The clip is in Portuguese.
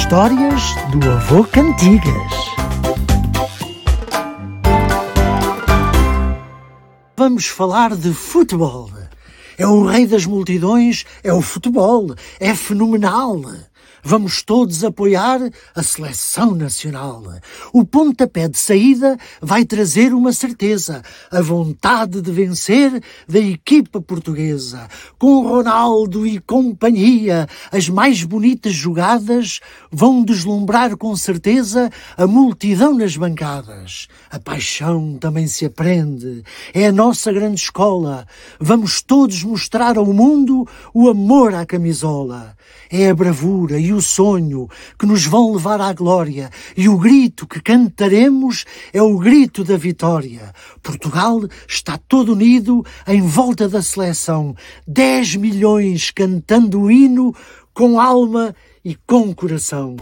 Histórias do Avô Cantigas. Vamos falar de futebol. É o rei das multidões, é o futebol, é fenomenal. Vamos todos apoiar a seleção nacional. O pontapé de saída vai trazer uma certeza, a vontade de vencer da equipa portuguesa. Com Ronaldo e companhia, as mais bonitas jogadas vão deslumbrar com certeza a multidão nas bancadas. A paixão também se aprende, é a nossa grande escola. Vamos todos mostrar ao mundo o amor à camisola. É a bravura e o sonho que nos vão levar à glória, e o grito que cantaremos é o grito da vitória. Portugal está todo unido em volta da seleção, 10 milhões cantando o hino com alma e com coração.